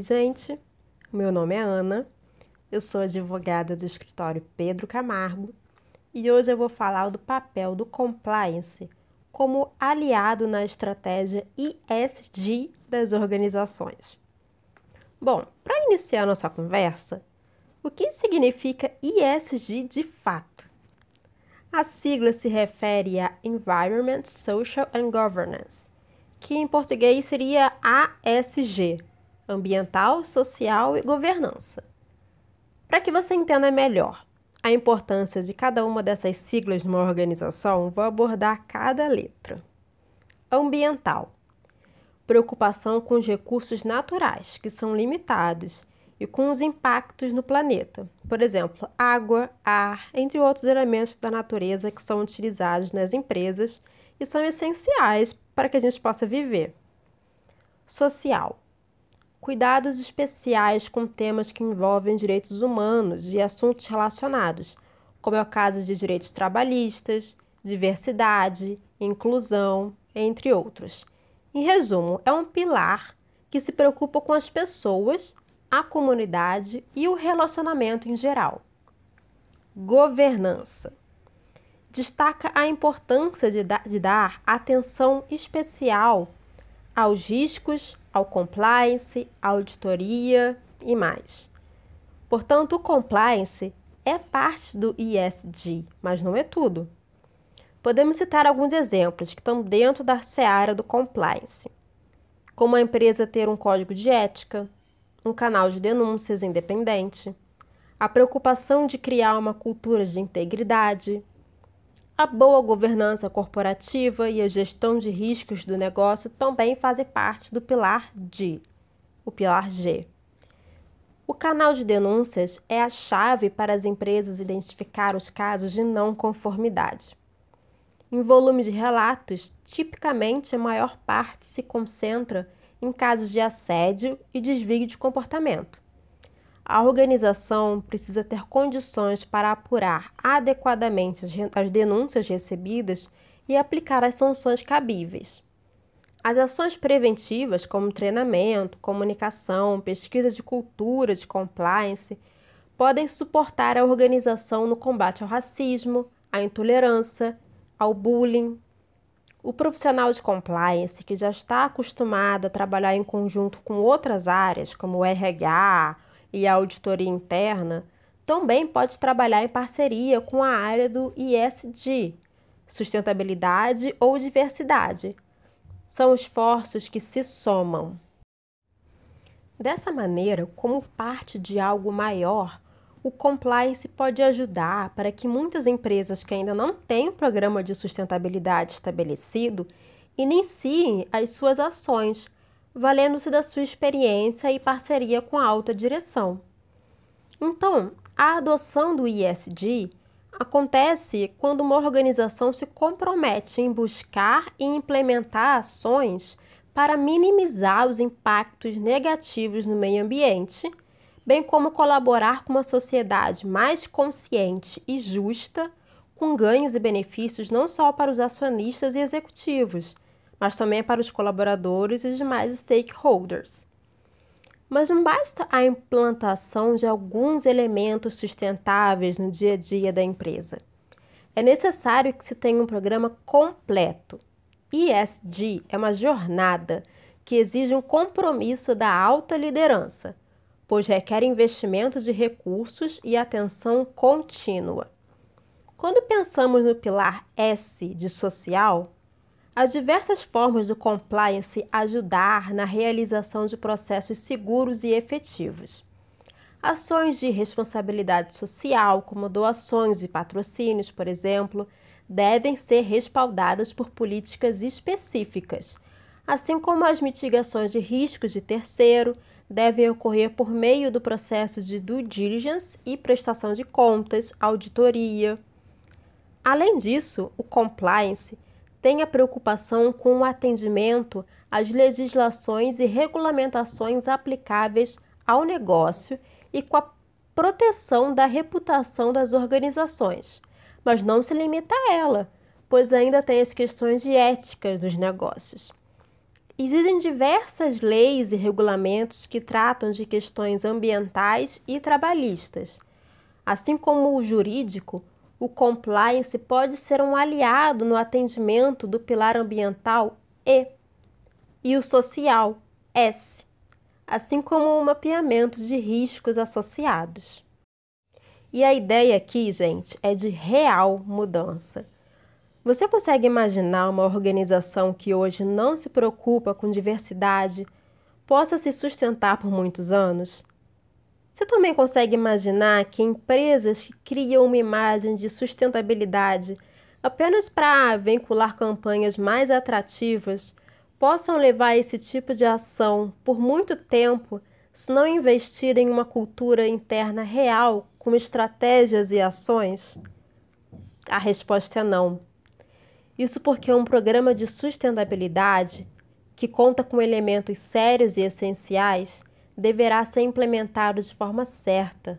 Oi, gente. Meu nome é Ana. Eu sou advogada do escritório Pedro Camargo e hoje eu vou falar do papel do compliance como aliado na estratégia ISD das organizações. Bom, para iniciar nossa conversa, o que significa ISD de fato? A sigla se refere a Environment, Social and Governance, que em português seria ASG, Ambiental, Social e Governança. Para que você entenda melhor a importância de cada uma dessas siglas numa organização, vou abordar cada letra. Ambiental preocupação com os recursos naturais, que são limitados, e com os impactos no planeta. Por exemplo, água, ar, entre outros elementos da natureza que são utilizados nas empresas e são essenciais para que a gente possa viver. Social. Cuidados especiais com temas que envolvem direitos humanos e assuntos relacionados, como é o caso de direitos trabalhistas, diversidade, inclusão, entre outros. Em resumo, é um pilar que se preocupa com as pessoas, a comunidade e o relacionamento em geral. Governança destaca a importância de, da de dar atenção especial aos riscos, ao compliance, à auditoria e mais. Portanto, o compliance é parte do ISD, mas não é tudo. Podemos citar alguns exemplos que estão dentro da seara do compliance, como a empresa ter um código de ética, um canal de denúncias independente, a preocupação de criar uma cultura de integridade, a boa governança corporativa e a gestão de riscos do negócio também fazem parte do pilar D, o pilar G. O canal de denúncias é a chave para as empresas identificar os casos de não conformidade. Em volume de relatos, tipicamente a maior parte se concentra em casos de assédio e desvio de comportamento. A organização precisa ter condições para apurar adequadamente as denúncias recebidas e aplicar as sanções cabíveis. As ações preventivas, como treinamento, comunicação, pesquisa de cultura de compliance, podem suportar a organização no combate ao racismo, à intolerância ao bullying. O profissional de compliance que já está acostumado a trabalhar em conjunto com outras áreas, como RH e a auditoria interna, também pode trabalhar em parceria com a área do ISD, sustentabilidade ou diversidade. São esforços que se somam. Dessa maneira, como parte de algo maior, o compliance pode ajudar para que muitas empresas que ainda não têm um programa de sustentabilidade estabelecido iniciem as suas ações, valendo-se da sua experiência e parceria com a alta direção. Então, a adoção do ISD acontece quando uma organização se compromete em buscar e implementar ações para minimizar os impactos negativos no meio ambiente bem como colaborar com uma sociedade mais consciente e justa, com ganhos e benefícios não só para os acionistas e executivos, mas também para os colaboradores e demais stakeholders. Mas não basta a implantação de alguns elementos sustentáveis no dia a dia da empresa. É necessário que se tenha um programa completo. ESG é uma jornada que exige um compromisso da alta liderança, pois requer investimento de recursos e atenção contínua. Quando pensamos no pilar S de social, há diversas formas do compliance ajudar na realização de processos seguros e efetivos. Ações de responsabilidade social, como doações e patrocínios, por exemplo, devem ser respaldadas por políticas específicas, assim como as mitigações de riscos de terceiro, devem ocorrer por meio do processo de due diligence e prestação de contas, auditoria. Além disso, o compliance tem a preocupação com o atendimento às legislações e regulamentações aplicáveis ao negócio e com a proteção da reputação das organizações, mas não se limita a ela, pois ainda tem as questões de ética dos negócios. Existem diversas leis e regulamentos que tratam de questões ambientais e trabalhistas. Assim como o jurídico, o compliance pode ser um aliado no atendimento do pilar ambiental E e o social S, assim como o mapeamento de riscos associados. E a ideia aqui, gente, é de real mudança. Você consegue imaginar uma organização que hoje não se preocupa com diversidade possa se sustentar por muitos anos? Você também consegue imaginar que empresas que criam uma imagem de sustentabilidade apenas para vincular campanhas mais atrativas possam levar esse tipo de ação por muito tempo se não investirem em uma cultura interna real com estratégias e ações? A resposta é não. Isso porque um programa de sustentabilidade, que conta com elementos sérios e essenciais, deverá ser implementado de forma certa,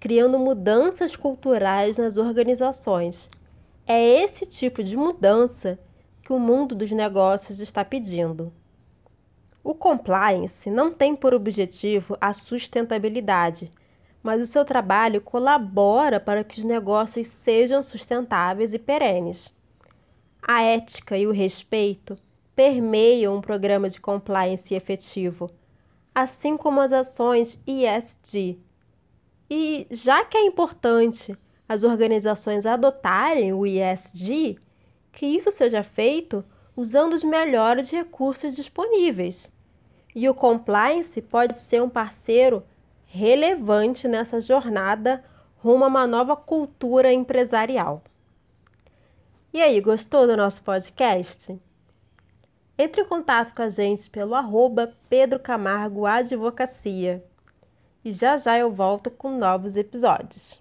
criando mudanças culturais nas organizações. É esse tipo de mudança que o mundo dos negócios está pedindo. O compliance não tem por objetivo a sustentabilidade, mas o seu trabalho colabora para que os negócios sejam sustentáveis e perenes. A ética e o respeito permeiam um programa de compliance efetivo, assim como as ações ESG. E já que é importante as organizações adotarem o ESG, que isso seja feito usando os melhores recursos disponíveis. E o compliance pode ser um parceiro relevante nessa jornada rumo a uma nova cultura empresarial. E aí, gostou do nosso podcast? Entre em contato com a gente pelo arroba Pedro Camargo Advocacia. E já já eu volto com novos episódios.